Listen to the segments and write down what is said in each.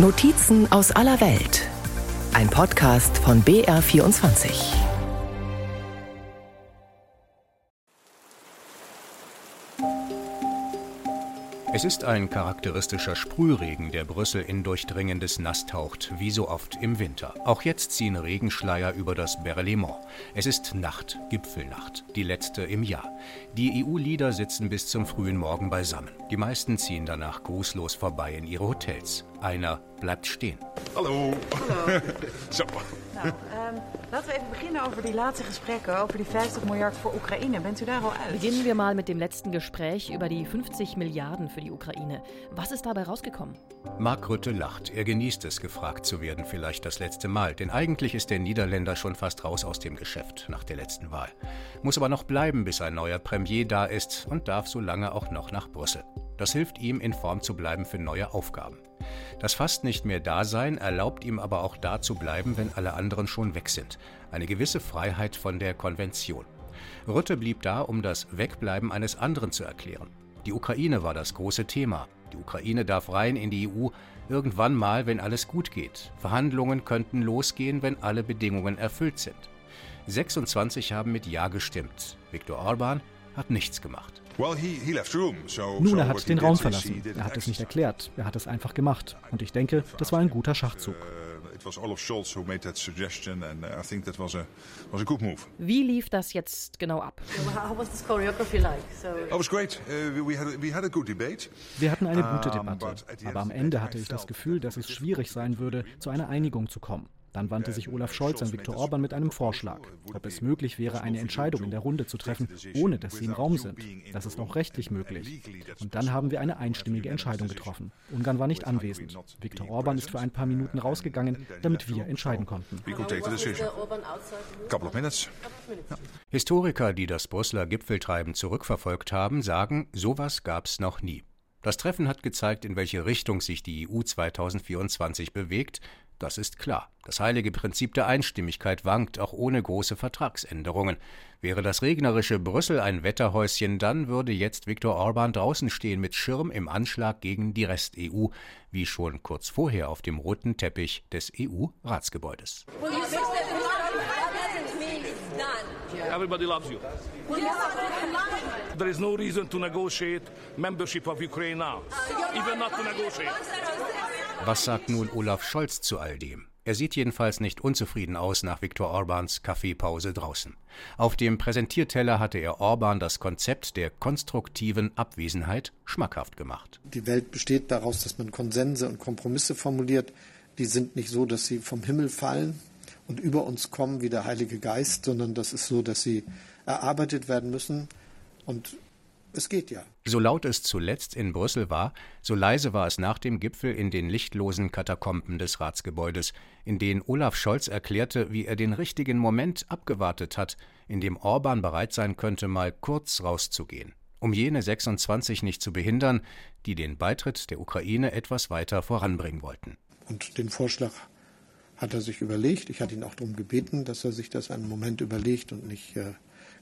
Notizen aus aller Welt. Ein Podcast von BR24. Es ist ein charakteristischer Sprühregen, der Brüssel in durchdringendes Nass taucht, wie so oft im Winter. Auch jetzt ziehen Regenschleier über das Berlaymont. Es ist Nacht, Gipfelnacht, die letzte im Jahr. Die EU-Lieder sitzen bis zum frühen Morgen beisammen. Die meisten ziehen danach grußlos vorbei in ihre Hotels. Einer bleibt stehen. Hallo. Hallo. Zo. Nou, um, laten we even beginnen over die laatste gesprekken over die 50 miljard voor Oekraïne. Bent u daar al uit? Beginnen wir mal mit dem letzten Gespräch über die 50 Milliarden für die Ukraine. Was ist dabei rausgekommen? Mark Rutte lacht. Er genießt es, gefragt zu werden, vielleicht das letzte Mal. Denn eigentlich ist der Niederländer schon fast raus aus dem Geschäft nach der letzten Wahl. Muss aber noch bleiben, bis ein neuer Premier da ist und darf so lange auch noch nach Brüssel. Das hilft ihm, in Form zu bleiben für neue Aufgaben. Das fast nicht mehr Dasein erlaubt ihm aber auch da zu bleiben, wenn alle anderen schon weg sind. Eine gewisse Freiheit von der Konvention. Rutte blieb da, um das Wegbleiben eines anderen zu erklären. Die Ukraine war das große Thema. Die Ukraine darf rein in die EU, irgendwann mal, wenn alles gut geht. Verhandlungen könnten losgehen, wenn alle Bedingungen erfüllt sind. 26 haben mit Ja gestimmt. Viktor Orban hat nichts gemacht. Nun, er hat den Raum verlassen. Er hat es nicht erklärt. Er hat es einfach gemacht. Und ich denke, das war ein guter Schachzug. Wie lief das jetzt genau ab? Wir hatten eine gute Debatte, aber am Ende hatte ich das Gefühl, dass es schwierig sein würde, zu einer Einigung zu kommen. Dann wandte sich Olaf Scholz an Viktor Orban mit einem Vorschlag, ob es möglich wäre, eine Entscheidung in der Runde zu treffen, ohne dass sie im Raum sind. Das ist auch rechtlich möglich. Und dann haben wir eine einstimmige Entscheidung getroffen. Ungarn war nicht anwesend. Viktor Orban ist für ein paar Minuten rausgegangen, damit wir entscheiden konnten. Historiker, die das Brüsseler Gipfeltreiben zurückverfolgt haben, sagen, sowas gab's noch nie. Das Treffen hat gezeigt, in welche Richtung sich die EU 2024 bewegt, das ist klar. Das heilige Prinzip der Einstimmigkeit wankt auch ohne große Vertragsänderungen. Wäre das regnerische Brüssel ein Wetterhäuschen, dann würde jetzt Viktor Orban draußen stehen mit Schirm im Anschlag gegen die Rest-EU, wie schon kurz vorher auf dem roten Teppich des EU-Ratsgebäudes. Everybody loves you. There is no reason to negotiate membership of Ukraine now, even not to negotiate. Was sagt nun Olaf Scholz zu all dem? Er sieht jedenfalls nicht unzufrieden aus nach Viktor Orbans Kaffeepause draußen. Auf dem Präsentierteller hatte er Orban das Konzept der konstruktiven Abwesenheit schmackhaft gemacht. Die Welt besteht daraus, dass man Konsense und Kompromisse formuliert. Die sind nicht so, dass sie vom Himmel fallen und über uns kommen wie der Heilige Geist, sondern das ist so, dass sie erarbeitet werden müssen. Und es geht ja. So laut es zuletzt in Brüssel war, so leise war es nach dem Gipfel in den lichtlosen Katakomben des Ratsgebäudes, in denen Olaf Scholz erklärte, wie er den richtigen Moment abgewartet hat, in dem Orban bereit sein könnte, mal kurz rauszugehen, um jene 26 nicht zu behindern, die den Beitritt der Ukraine etwas weiter voranbringen wollten. Und den Vorschlag hat er sich überlegt. Ich hatte ihn auch darum gebeten, dass er sich das einen Moment überlegt und nicht äh,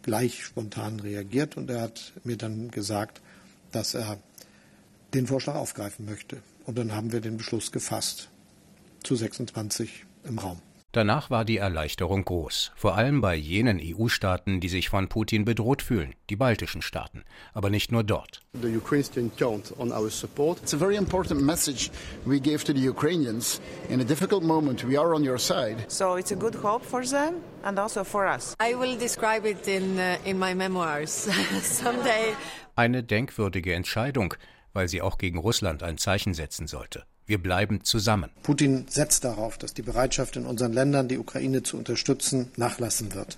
gleich spontan reagiert. Und er hat mir dann gesagt, dass er den Vorschlag aufgreifen möchte. Und dann haben wir den Beschluss gefasst. Zu 26 im Raum. Danach war die Erleichterung groß, vor allem bei jenen EU-Staaten, die sich von Putin bedroht fühlen, die baltischen Staaten, aber nicht nur dort. The Ukrainians count on our support. It's a very important message we gave to the Ukrainians in a difficult moment. We are on your side. So it's a good hope for them and also for us. I will describe it in uh, in my memoirs someday. Eine denkwürdige Entscheidung, weil sie auch gegen Russland ein Zeichen setzen sollte. Wir bleiben zusammen. Putin setzt darauf, dass die Bereitschaft in unseren Ländern, die Ukraine zu unterstützen, nachlassen wird.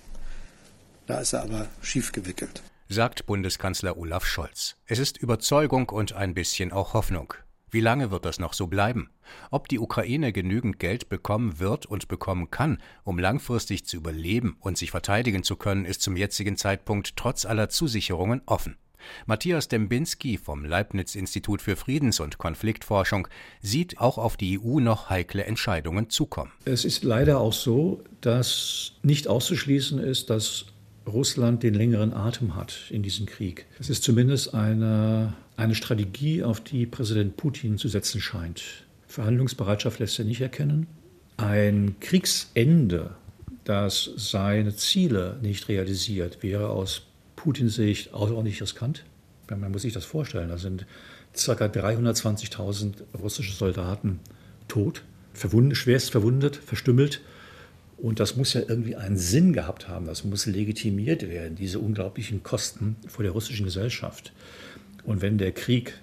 Da ist er aber schief gewickelt. Sagt Bundeskanzler Olaf Scholz. Es ist Überzeugung und ein bisschen auch Hoffnung. Wie lange wird das noch so bleiben? Ob die Ukraine genügend Geld bekommen wird und bekommen kann, um langfristig zu überleben und sich verteidigen zu können, ist zum jetzigen Zeitpunkt trotz aller Zusicherungen offen. Matthias Dembinski vom Leibniz-Institut für Friedens- und Konfliktforschung sieht auch auf die EU noch heikle Entscheidungen zukommen. Es ist leider auch so, dass nicht auszuschließen ist, dass Russland den längeren Atem hat in diesem Krieg. Es ist zumindest eine, eine Strategie, auf die Präsident Putin zu setzen scheint. Verhandlungsbereitschaft lässt er nicht erkennen. Ein Kriegsende, das seine Ziele nicht realisiert, wäre aus Putins Sicht außerordentlich riskant. Man muss sich das vorstellen. Da sind ca. 320.000 russische Soldaten tot, verwundet, schwerst verwundet, verstümmelt. Und das muss ja irgendwie einen Sinn gehabt haben. Das muss legitimiert werden, diese unglaublichen Kosten vor der russischen Gesellschaft. Und wenn der Krieg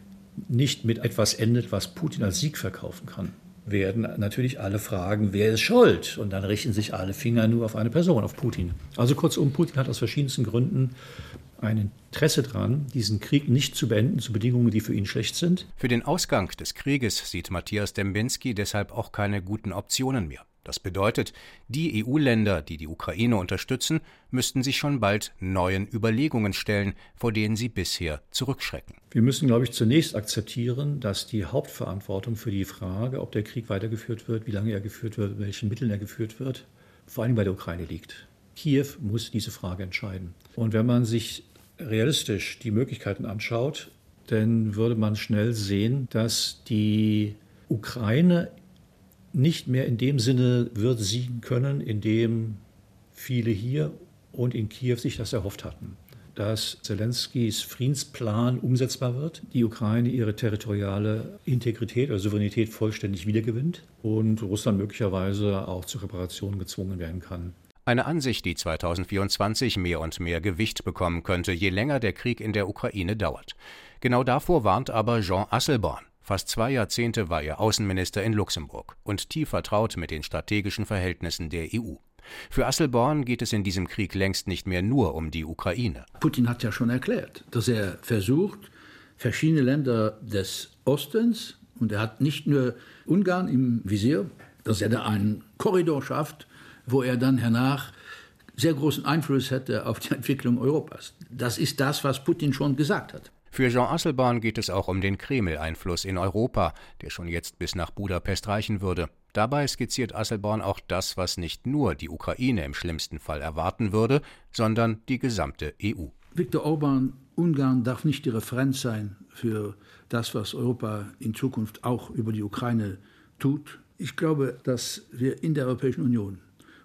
nicht mit etwas endet, was Putin als Sieg verkaufen kann, werden natürlich alle fragen, wer ist schuld? Und dann richten sich alle Finger nur auf eine Person, auf Putin. Also kurzum, Putin hat aus verschiedensten Gründen ein Interesse daran, diesen Krieg nicht zu beenden zu Bedingungen, die für ihn schlecht sind. Für den Ausgang des Krieges sieht Matthias Dembinski deshalb auch keine guten Optionen mehr. Das bedeutet, die EU-Länder, die die Ukraine unterstützen, müssten sich schon bald neuen Überlegungen stellen, vor denen sie bisher zurückschrecken. Wir müssen, glaube ich, zunächst akzeptieren, dass die Hauptverantwortung für die Frage, ob der Krieg weitergeführt wird, wie lange er geführt wird, mit welchen Mitteln er geführt wird, vor allem bei der Ukraine liegt. Kiew muss diese Frage entscheiden. Und wenn man sich realistisch die Möglichkeiten anschaut, dann würde man schnell sehen, dass die Ukraine nicht mehr in dem Sinne wird siegen können, in dem viele hier und in Kiew sich das erhofft hatten. Dass Zelenskys Friedensplan umsetzbar wird, die Ukraine ihre territoriale Integrität oder Souveränität vollständig wiedergewinnt und Russland möglicherweise auch zur Reparation gezwungen werden kann. Eine Ansicht, die 2024 mehr und mehr Gewicht bekommen könnte, je länger der Krieg in der Ukraine dauert. Genau davor warnt aber Jean Asselborn. Fast zwei Jahrzehnte war er Außenminister in Luxemburg und tief vertraut mit den strategischen Verhältnissen der EU. Für Asselborn geht es in diesem Krieg längst nicht mehr nur um die Ukraine. Putin hat ja schon erklärt, dass er versucht, verschiedene Länder des Ostens, und er hat nicht nur Ungarn im Visier, dass er da einen Korridor schafft, wo er dann hernach sehr großen Einfluss hätte auf die Entwicklung Europas. Das ist das, was Putin schon gesagt hat. Für Jean Asselborn geht es auch um den Kreml-Einfluss in Europa, der schon jetzt bis nach Budapest reichen würde. Dabei skizziert Asselborn auch das, was nicht nur die Ukraine im schlimmsten Fall erwarten würde, sondern die gesamte EU. Viktor Orban, Ungarn darf nicht die Referenz sein für das, was Europa in Zukunft auch über die Ukraine tut. Ich glaube, dass wir in der Europäischen Union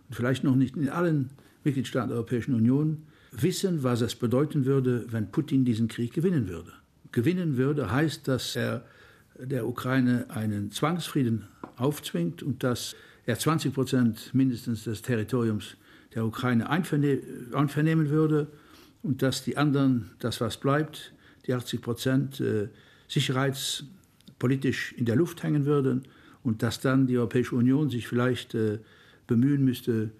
und vielleicht noch nicht in allen Mitgliedstaaten der Europäischen Union wissen, was es bedeuten würde, wenn Putin diesen Krieg gewinnen würde. Gewinnen würde heißt, dass er der Ukraine einen Zwangsfrieden aufzwingt und dass er 20 Prozent mindestens des Territoriums der Ukraine einvernehmen würde und dass die anderen, das was bleibt, die 80 Prozent äh, sicherheitspolitisch in der Luft hängen würden und dass dann die Europäische Union sich vielleicht äh, bemühen müsste,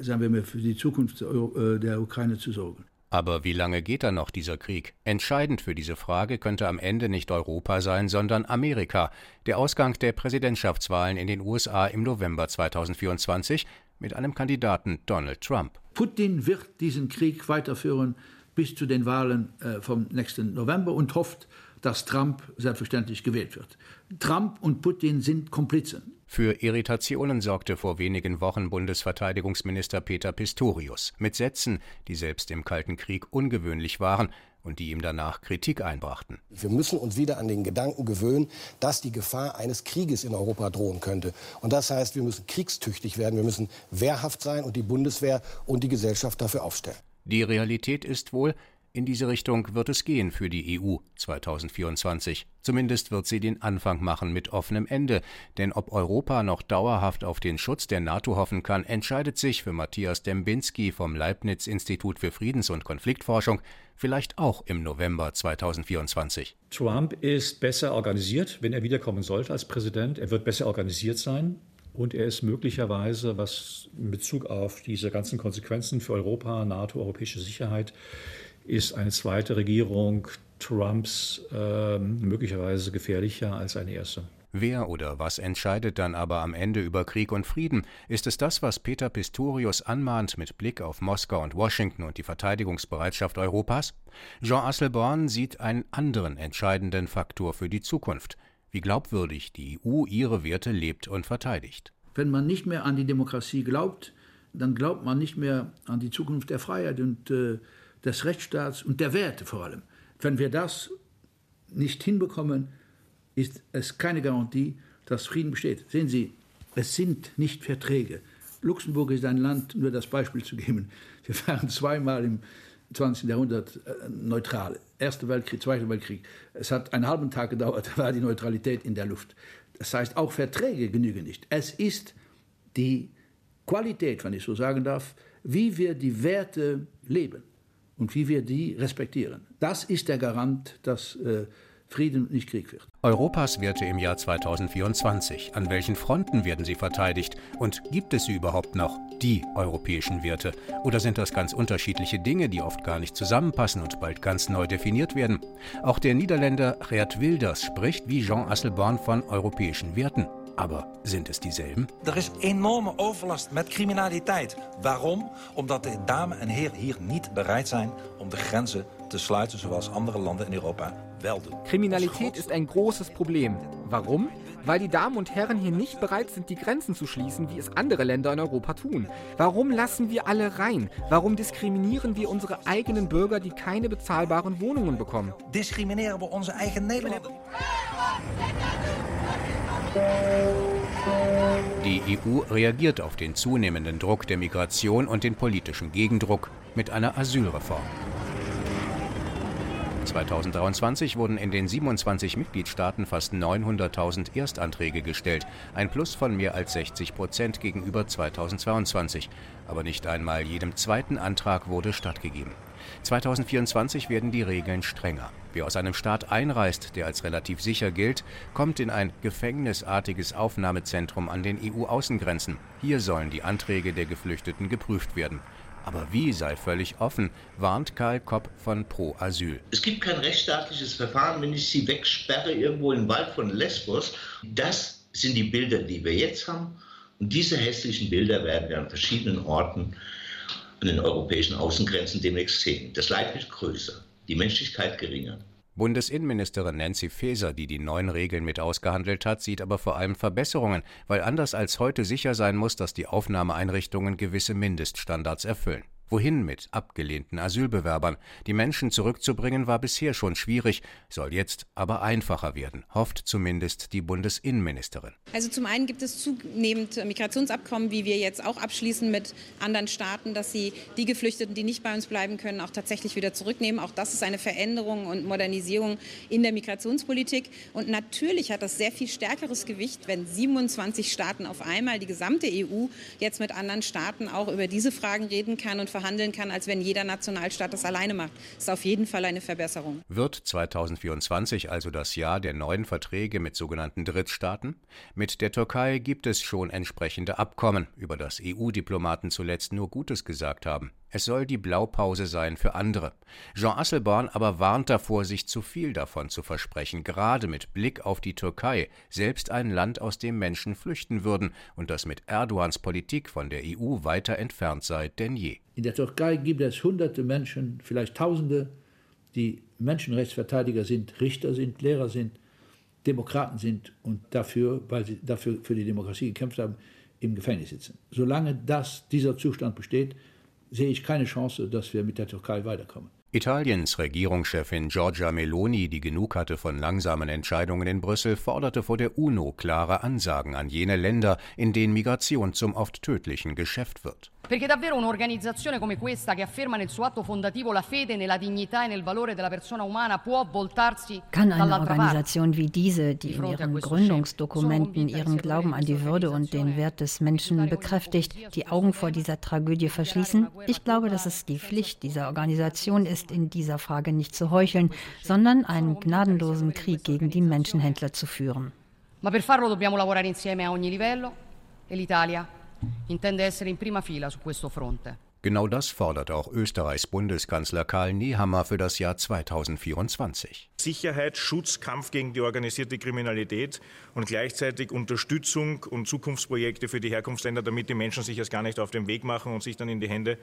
sagen wir mal, für die Zukunft äh, der Ukraine zu sorgen. Aber wie lange geht dann noch dieser Krieg? Entscheidend für diese Frage könnte am Ende nicht Europa sein, sondern Amerika. Der Ausgang der Präsidentschaftswahlen in den USA im November 2024 mit einem Kandidaten Donald Trump. Putin wird diesen Krieg weiterführen bis zu den Wahlen äh, vom nächsten November und hofft, dass Trump selbstverständlich gewählt wird. Trump und Putin sind Komplizen. Für Irritationen sorgte vor wenigen Wochen Bundesverteidigungsminister Peter Pistorius mit Sätzen, die selbst im Kalten Krieg ungewöhnlich waren und die ihm danach Kritik einbrachten. Wir müssen uns wieder an den Gedanken gewöhnen, dass die Gefahr eines Krieges in Europa drohen könnte. Und das heißt, wir müssen kriegstüchtig werden, wir müssen wehrhaft sein und die Bundeswehr und die Gesellschaft dafür aufstellen. Die Realität ist wohl, in diese Richtung wird es gehen für die EU 2024. Zumindest wird sie den Anfang machen mit offenem Ende. Denn ob Europa noch dauerhaft auf den Schutz der NATO hoffen kann, entscheidet sich für Matthias Dembinski vom Leibniz Institut für Friedens- und Konfliktforschung vielleicht auch im November 2024. Trump ist besser organisiert, wenn er wiederkommen sollte als Präsident. Er wird besser organisiert sein. Und er ist möglicherweise, was in Bezug auf diese ganzen Konsequenzen für Europa, NATO, europäische Sicherheit, ist eine zweite Regierung Trumps äh, möglicherweise gefährlicher als eine erste. Wer oder was entscheidet dann aber am Ende über Krieg und Frieden? Ist es das, was Peter Pistorius anmahnt mit Blick auf Moskau und Washington und die Verteidigungsbereitschaft Europas? Jean Asselborn sieht einen anderen entscheidenden Faktor für die Zukunft, wie glaubwürdig die EU ihre Werte lebt und verteidigt. Wenn man nicht mehr an die Demokratie glaubt, dann glaubt man nicht mehr an die Zukunft der Freiheit und äh, des Rechtsstaats und der Werte vor allem. Wenn wir das nicht hinbekommen, ist es keine Garantie, dass Frieden besteht. Sehen Sie, es sind nicht Verträge. Luxemburg ist ein Land, nur das Beispiel zu geben. Wir waren zweimal im 20. Jahrhundert äh, neutral. Erster Weltkrieg, Zweiter Weltkrieg. Es hat einen halben Tag gedauert, da war die Neutralität in der Luft. Das heißt, auch Verträge genügen nicht. Es ist die Qualität, wenn ich so sagen darf, wie wir die Werte leben und wie wir die respektieren. Das ist der Garant, dass äh, Frieden nicht Krieg wird. Europas Werte im Jahr 2024. An welchen Fronten werden sie verteidigt? Und gibt es sie überhaupt noch, die europäischen Werte? Oder sind das ganz unterschiedliche Dinge, die oft gar nicht zusammenpassen und bald ganz neu definiert werden? Auch der Niederländer Geert Wilders spricht wie Jean Asselborn von europäischen Werten. Aber sind es dieselben? Er is enorme overlast met criminaliteit. Waarom? Omdat de Damen en Heren hier niet bereid zijn om de grenzen te sluiten zoals andere landen in Europa wel doen. Kriminalität ist ein großes Problem. Warum? Weil die Damen und Herren hier nicht bereit sind, die Grenzen zu schließen, wie es andere Länder in Europa tun. Warum lassen wir alle rein? Warum diskriminieren wir unsere eigenen Bürger, die keine bezahlbaren Wohnungen bekommen? Diskriminieren wir unsere eigenen Nederländer? Die EU reagiert auf den zunehmenden Druck der Migration und den politischen Gegendruck mit einer Asylreform. 2023 wurden in den 27 Mitgliedstaaten fast 900.000 Erstanträge gestellt, ein Plus von mehr als 60 Prozent gegenüber 2022. Aber nicht einmal jedem zweiten Antrag wurde stattgegeben. 2024 werden die Regeln strenger. Wer aus einem Staat einreist, der als relativ sicher gilt, kommt in ein gefängnisartiges Aufnahmezentrum an den EU-Außengrenzen. Hier sollen die Anträge der Geflüchteten geprüft werden. Aber wie sei völlig offen, warnt Karl Kopp von Pro Asyl. Es gibt kein rechtsstaatliches Verfahren, wenn ich sie wegsperre irgendwo im Wald von Lesbos. Das sind die Bilder, die wir jetzt haben. Und diese hässlichen Bilder werden wir an verschiedenen Orten an den europäischen Außengrenzen demnächst sehen. Das Leid wird größer, die Menschlichkeit geringer. Bundesinnenministerin Nancy Faeser, die die neuen Regeln mit ausgehandelt hat, sieht aber vor allem Verbesserungen, weil anders als heute sicher sein muss, dass die Aufnahmeeinrichtungen gewisse Mindeststandards erfüllen. Wohin mit abgelehnten Asylbewerbern? Die Menschen zurückzubringen war bisher schon schwierig, soll jetzt aber einfacher werden, hofft zumindest die Bundesinnenministerin. Also zum einen gibt es zunehmend Migrationsabkommen, wie wir jetzt auch abschließen mit anderen Staaten, dass sie die Geflüchteten, die nicht bei uns bleiben können, auch tatsächlich wieder zurücknehmen. Auch das ist eine Veränderung und Modernisierung in der Migrationspolitik. Und natürlich hat das sehr viel stärkeres Gewicht, wenn 27 Staaten auf einmal, die gesamte EU, jetzt mit anderen Staaten auch über diese Fragen reden kann und verhandeln kann, als wenn jeder Nationalstaat das alleine macht. Das ist auf jeden Fall eine Verbesserung. Wird 2024 also das Jahr der neuen Verträge mit sogenannten Drittstaaten? Mit der Türkei gibt es schon entsprechende Abkommen, über das EU-Diplomaten zuletzt nur Gutes gesagt haben. Es soll die Blaupause sein für andere. Jean Asselborn aber warnt davor, sich zu viel davon zu versprechen, gerade mit Blick auf die Türkei, selbst ein Land, aus dem Menschen flüchten würden und das mit Erdogans Politik von der EU weiter entfernt sei denn je. In der Türkei gibt es hunderte Menschen, vielleicht Tausende, die Menschenrechtsverteidiger sind, Richter sind, Lehrer sind, Demokraten sind und dafür, weil sie dafür für die Demokratie gekämpft haben, im Gefängnis sitzen. Solange das, dieser Zustand besteht, sehe ich keine Chance, dass wir mit der Türkei weiterkommen. Italiens Regierungschefin Giorgia Meloni, die genug hatte von langsamen Entscheidungen in Brüssel, forderte vor der UNO klare Ansagen an jene Länder, in denen Migration zum oft tödlichen Geschäft wird. Perché davvero un'organizzazione come questa, che afferma nel suo atto fondativo la fede nella dignità e nel valore della persona umana, può voltarsi Kann eine Organisation wie diese, die in ihren Gründungsdokumenten ihren Glauben an die Würde und den Wert des Menschen bekräftigt, die Augen vor dieser Tragödie verschließen? Ich glaube, dass es die Pflicht dieser Organisation ist, in dieser Frage nicht zu heucheln, sondern einen gnadenlosen Krieg gegen die Menschenhändler zu führen. Ma per farlo dobbiamo lavorare insieme a ogni livello. E l'Italia intende essere in prima fila su questo fronte. Genau das fordert auch Österreichs Bundeskanzler Karl Nehammer für das Jahr 2024. Sicherheit, Schutz, Kampf gegen die organisierte Kriminalität und gleichzeitig Unterstützung und Zukunftsprojekte für die Herkunftsländer, damit die Menschen sich erst gar nicht auf den Weg machen und sich dann in die Hände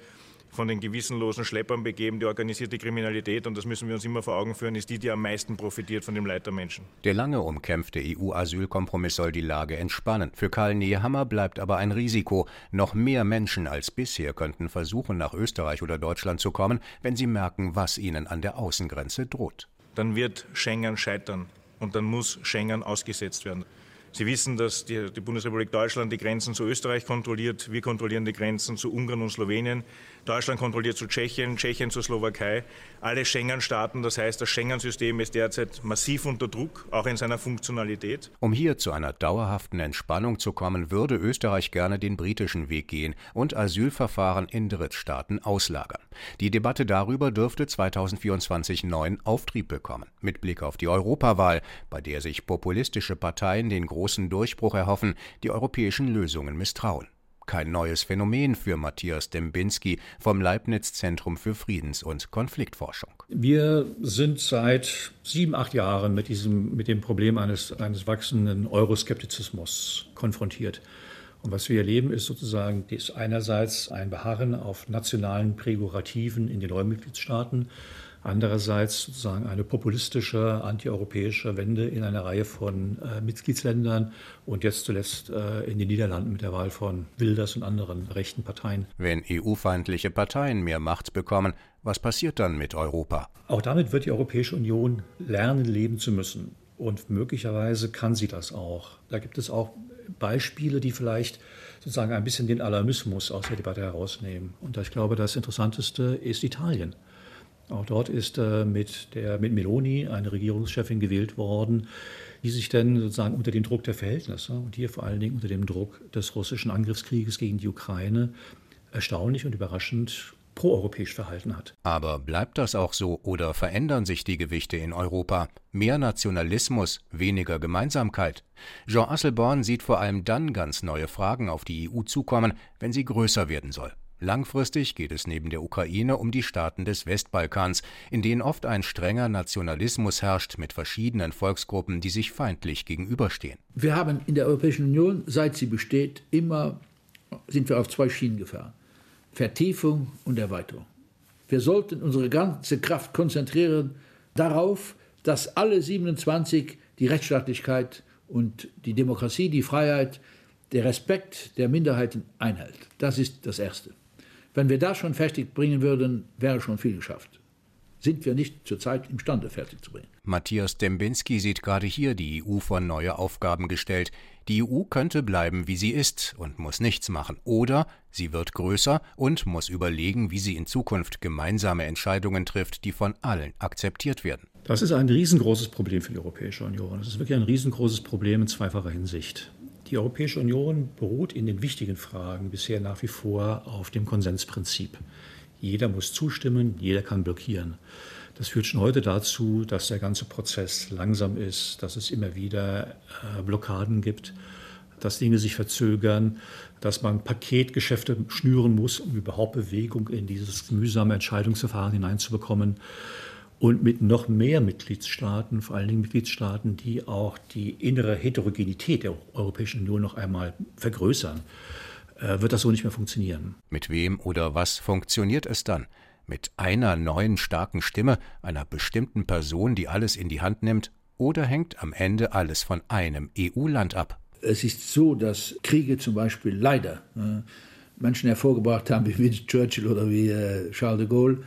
von den gewissenlosen Schleppern begeben. Die organisierte Kriminalität, und das müssen wir uns immer vor Augen führen, ist die, die am meisten profitiert von dem Leid der Menschen. Der lange umkämpfte EU-Asylkompromiss soll die Lage entspannen. Für Karl Nehammer bleibt aber ein Risiko. Noch mehr Menschen als bisher könnten versuchen, nach Österreich oder Deutschland zu kommen, wenn sie merken, was ihnen an der Außengrenze droht. Dann wird Schengen scheitern und dann muss Schengen ausgesetzt werden. Sie wissen, dass die, die, Bundesrepublik Deutschland die Grenzen zu Österreich kontrolliert. Wir kontrollieren die Grenzen zu Ungarn und Slowenien. Deutschland kontrolliert zu Tschechien, Tschechien zur Slowakei. Alle Schengen-Staaten. Das heißt, das Schengen-System ist derzeit massiv unter Druck, auch in seiner Funktionalität. Um hier zu einer dauerhaften Entspannung zu kommen, würde Österreich gerne den britischen Weg gehen und Asylverfahren in Drittstaaten auslagern. Die Debatte darüber dürfte 2024 neuen Auftrieb bekommen. Mit Blick auf die Europawahl, bei der sich populistische Parteien den großen Durchbruch erhoffen, die europäischen Lösungen misstrauen kein neues Phänomen für Matthias Dembinski vom Leibniz Zentrum für Friedens- und Konfliktforschung. Wir sind seit sieben, acht Jahren mit, diesem, mit dem Problem eines, eines wachsenden Euroskeptizismus konfrontiert. Und was wir erleben, ist sozusagen ist einerseits ein Beharren auf nationalen Prägurativen in den neuen Mitgliedstaaten, andererseits sozusagen eine populistische, antieuropäische Wende in einer Reihe von äh, Mitgliedsländern und jetzt zuletzt äh, in den Niederlanden mit der Wahl von Wilders und anderen rechten Parteien. Wenn EU-feindliche Parteien mehr Macht bekommen, was passiert dann mit Europa? Auch damit wird die Europäische Union lernen, leben zu müssen. Und möglicherweise kann sie das auch. Da gibt es auch Beispiele, die vielleicht sozusagen ein bisschen den Alarmismus aus der Debatte herausnehmen. Und ich glaube, das Interessanteste ist Italien. Auch dort ist äh, mit, der, mit Meloni eine Regierungschefin gewählt worden, die sich dann sozusagen unter dem Druck der Verhältnisse und hier vor allen Dingen unter dem Druck des russischen Angriffskrieges gegen die Ukraine erstaunlich und überraschend proeuropäisch verhalten hat. Aber bleibt das auch so oder verändern sich die Gewichte in Europa? Mehr Nationalismus, weniger Gemeinsamkeit? Jean Asselborn sieht vor allem dann ganz neue Fragen auf die EU zukommen, wenn sie größer werden soll. Langfristig geht es neben der Ukraine um die Staaten des Westbalkans, in denen oft ein strenger Nationalismus herrscht mit verschiedenen Volksgruppen, die sich feindlich gegenüberstehen. Wir haben in der Europäischen Union, seit sie besteht, immer sind wir auf zwei Schienen gefahren. Vertiefung und Erweiterung. Wir sollten unsere ganze Kraft konzentrieren darauf, dass alle 27 die Rechtsstaatlichkeit und die Demokratie, die Freiheit, der Respekt der Minderheiten einhält. Das ist das Erste. Wenn wir das schon fertig bringen würden, wäre schon viel geschafft. Sind wir nicht zurzeit imstande, fertig zu bringen. Matthias Dembinski sieht gerade hier die EU vor neue Aufgaben gestellt. Die EU könnte bleiben, wie sie ist und muss nichts machen. Oder sie wird größer und muss überlegen, wie sie in Zukunft gemeinsame Entscheidungen trifft, die von allen akzeptiert werden. Das ist ein riesengroßes Problem für die Europäische Union. Das ist wirklich ein riesengroßes Problem in zweifacher Hinsicht. Die Europäische Union beruht in den wichtigen Fragen bisher nach wie vor auf dem Konsensprinzip. Jeder muss zustimmen, jeder kann blockieren. Das führt schon heute dazu, dass der ganze Prozess langsam ist, dass es immer wieder äh, Blockaden gibt, dass Dinge sich verzögern, dass man Paketgeschäfte schnüren muss, um überhaupt Bewegung in dieses mühsame Entscheidungsverfahren hineinzubekommen und mit noch mehr Mitgliedstaaten, vor allen Dingen Mitgliedstaaten, die auch die innere Heterogenität der Europäischen Union noch einmal vergrößern, äh, wird das so nicht mehr funktionieren. Mit wem oder was funktioniert es dann? Mit einer neuen starken Stimme, einer bestimmten Person, die alles in die Hand nimmt, oder hängt am Ende alles von einem EU-Land ab? Es ist so, dass Kriege zum Beispiel leider äh, Menschen hervorgebracht haben wie Winston Churchill oder wie äh, Charles de Gaulle,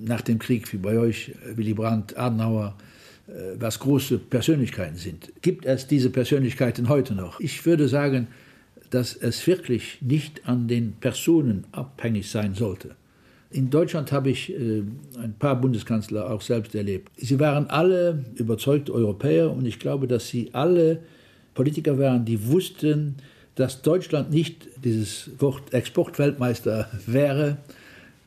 nach dem Krieg, wie bei euch, Willy Brandt, Adenauer, äh, was große Persönlichkeiten sind. Gibt es diese Persönlichkeiten heute noch? Ich würde sagen, dass es wirklich nicht an den Personen abhängig sein sollte. In Deutschland habe ich äh, ein paar Bundeskanzler auch selbst erlebt. Sie waren alle überzeugte Europäer und ich glaube, dass sie alle Politiker waren, die wussten, dass Deutschland nicht dieses Wort Exportweltmeister wäre,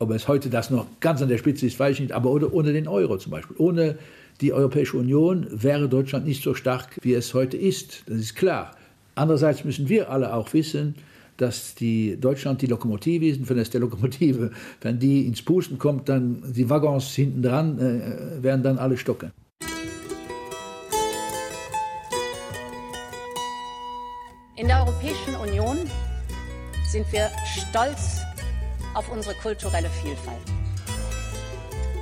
ob es heute das noch ganz an der Spitze ist, weiß ich nicht, aber ohne, den Euro zum Beispiel. Ohne die Europäische Union wäre Deutschland nicht so stark, wie es heute ist. Das ist klar. Andererseits müssen wir alle auch wissen, dass die Deutschland die Lokomotive ist. Und wenn es der Lokomotive, wenn die ins Pusten kommt, dann die Waggons hinten dran äh, werden dann alle stocken. In der Europäischen Union sind wir stolz auf unsere kulturelle Vielfalt.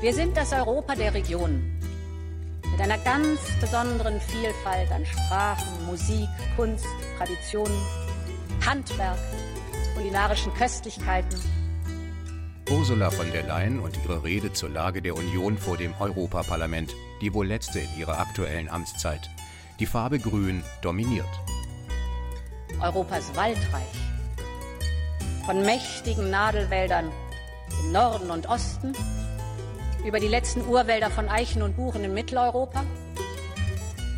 Wir sind das Europa der Regionen mit einer ganz besonderen Vielfalt an Sprachen, Musik, Kunst, Traditionen, Handwerk, kulinarischen Köstlichkeiten. Ursula von der Leyen und ihre Rede zur Lage der Union vor dem Europaparlament, die wohl letzte in ihrer aktuellen Amtszeit. Die Farbe Grün dominiert. Europas Waldreich, von mächtigen Nadelwäldern im Norden und Osten über die letzten Urwälder von Eichen und Buchen in Mitteleuropa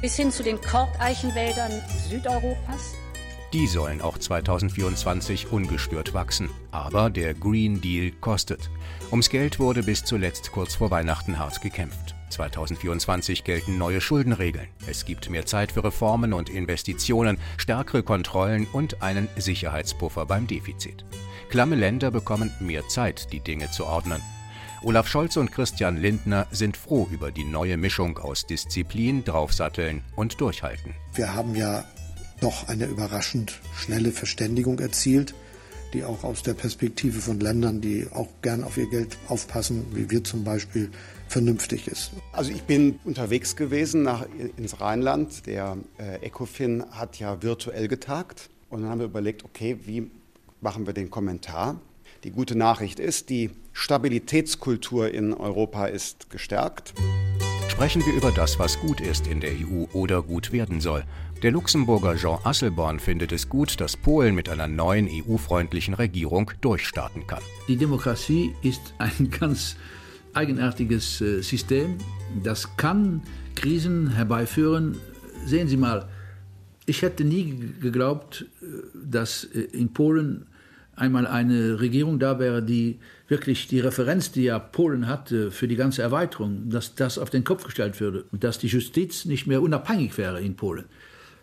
bis hin zu den Korkeichenwäldern Südeuropas. Die sollen auch 2024 ungestört wachsen. Aber der Green Deal kostet. Ums Geld wurde bis zuletzt kurz vor Weihnachten hart gekämpft. 2024 gelten neue Schuldenregeln. Es gibt mehr Zeit für Reformen und Investitionen, stärkere Kontrollen und einen Sicherheitspuffer beim Defizit. Klamme Länder bekommen mehr Zeit, die Dinge zu ordnen. Olaf Scholz und Christian Lindner sind froh über die neue Mischung aus Disziplin, Draufsatteln und Durchhalten. Wir haben ja doch eine überraschend schnelle Verständigung erzielt, die auch aus der Perspektive von Ländern, die auch gern auf ihr Geld aufpassen, wie wir zum Beispiel, vernünftig ist. Also ich bin unterwegs gewesen nach, ins Rheinland. Der äh, ECOFIN hat ja virtuell getagt. Und dann haben wir überlegt, okay, wie machen wir den Kommentar? Die gute Nachricht ist, die Stabilitätskultur in Europa ist gestärkt. Sprechen wir über das, was gut ist in der EU oder gut werden soll. Der Luxemburger Jean Asselborn findet es gut, dass Polen mit einer neuen EU-freundlichen Regierung durchstarten kann. Die Demokratie ist ein ganz eigenartiges äh, System. Das kann Krisen herbeiführen. Sehen Sie mal, ich hätte nie geglaubt, äh, dass äh, in Polen einmal eine Regierung da wäre, die wirklich die Referenz, die ja Polen hatte für die ganze Erweiterung, dass das auf den Kopf gestellt würde und dass die Justiz nicht mehr unabhängig wäre in Polen.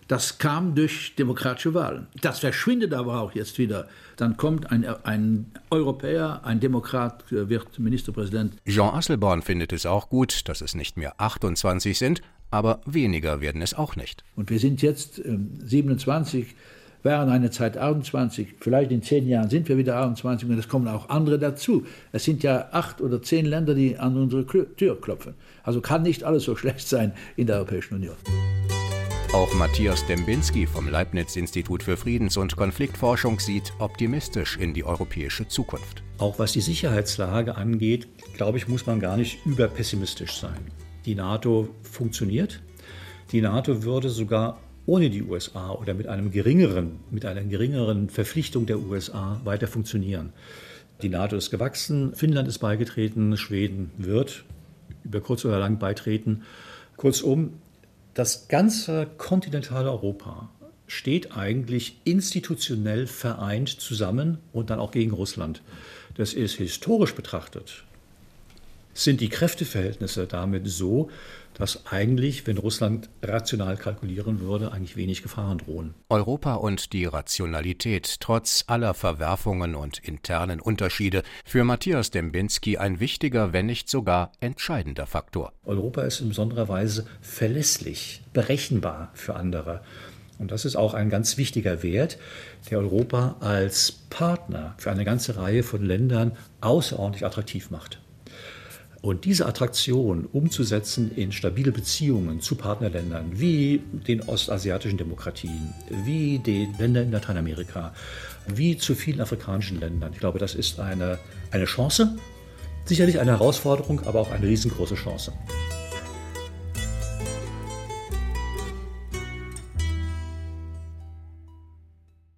Das kam durch demokratische Wahlen. Das verschwindet aber auch jetzt wieder. Dann kommt ein, ein Europäer, ein Demokrat äh, wird Ministerpräsident. Jean Asselborn findet es auch gut, dass es nicht mehr 28 sind, aber weniger werden es auch nicht. Und wir sind jetzt äh, 27 wären eine Zeit 28, vielleicht in zehn Jahren sind wir wieder 28 und es kommen auch andere dazu. Es sind ja acht oder zehn Länder, die an unsere Tür klopfen. Also kann nicht alles so schlecht sein in der Europäischen Union. Auch Matthias Dembinski vom Leibniz-Institut für Friedens- und Konfliktforschung sieht optimistisch in die europäische Zukunft. Auch was die Sicherheitslage angeht, glaube ich, muss man gar nicht überpessimistisch sein. Die NATO funktioniert. Die NATO würde sogar ohne die USA oder mit einem geringeren, mit einer geringeren Verpflichtung der USA weiter funktionieren. Die NATO ist gewachsen, Finnland ist beigetreten, Schweden wird über kurz oder lang beitreten. Kurzum, das ganze kontinentale Europa steht eigentlich institutionell vereint zusammen und dann auch gegen Russland. Das ist historisch betrachtet, sind die Kräfteverhältnisse damit so, dass eigentlich, wenn Russland rational kalkulieren würde, eigentlich wenig Gefahren drohen. Europa und die Rationalität, trotz aller Verwerfungen und internen Unterschiede, für Matthias Dembinski ein wichtiger, wenn nicht sogar entscheidender Faktor. Europa ist in besonderer Weise verlässlich, berechenbar für andere. Und das ist auch ein ganz wichtiger Wert, der Europa als Partner für eine ganze Reihe von Ländern außerordentlich attraktiv macht. Und diese Attraktion umzusetzen in stabile Beziehungen zu Partnerländern wie den ostasiatischen Demokratien, wie den Ländern in Lateinamerika, wie zu vielen afrikanischen Ländern, ich glaube, das ist eine, eine Chance, sicherlich eine Herausforderung, aber auch eine riesengroße Chance.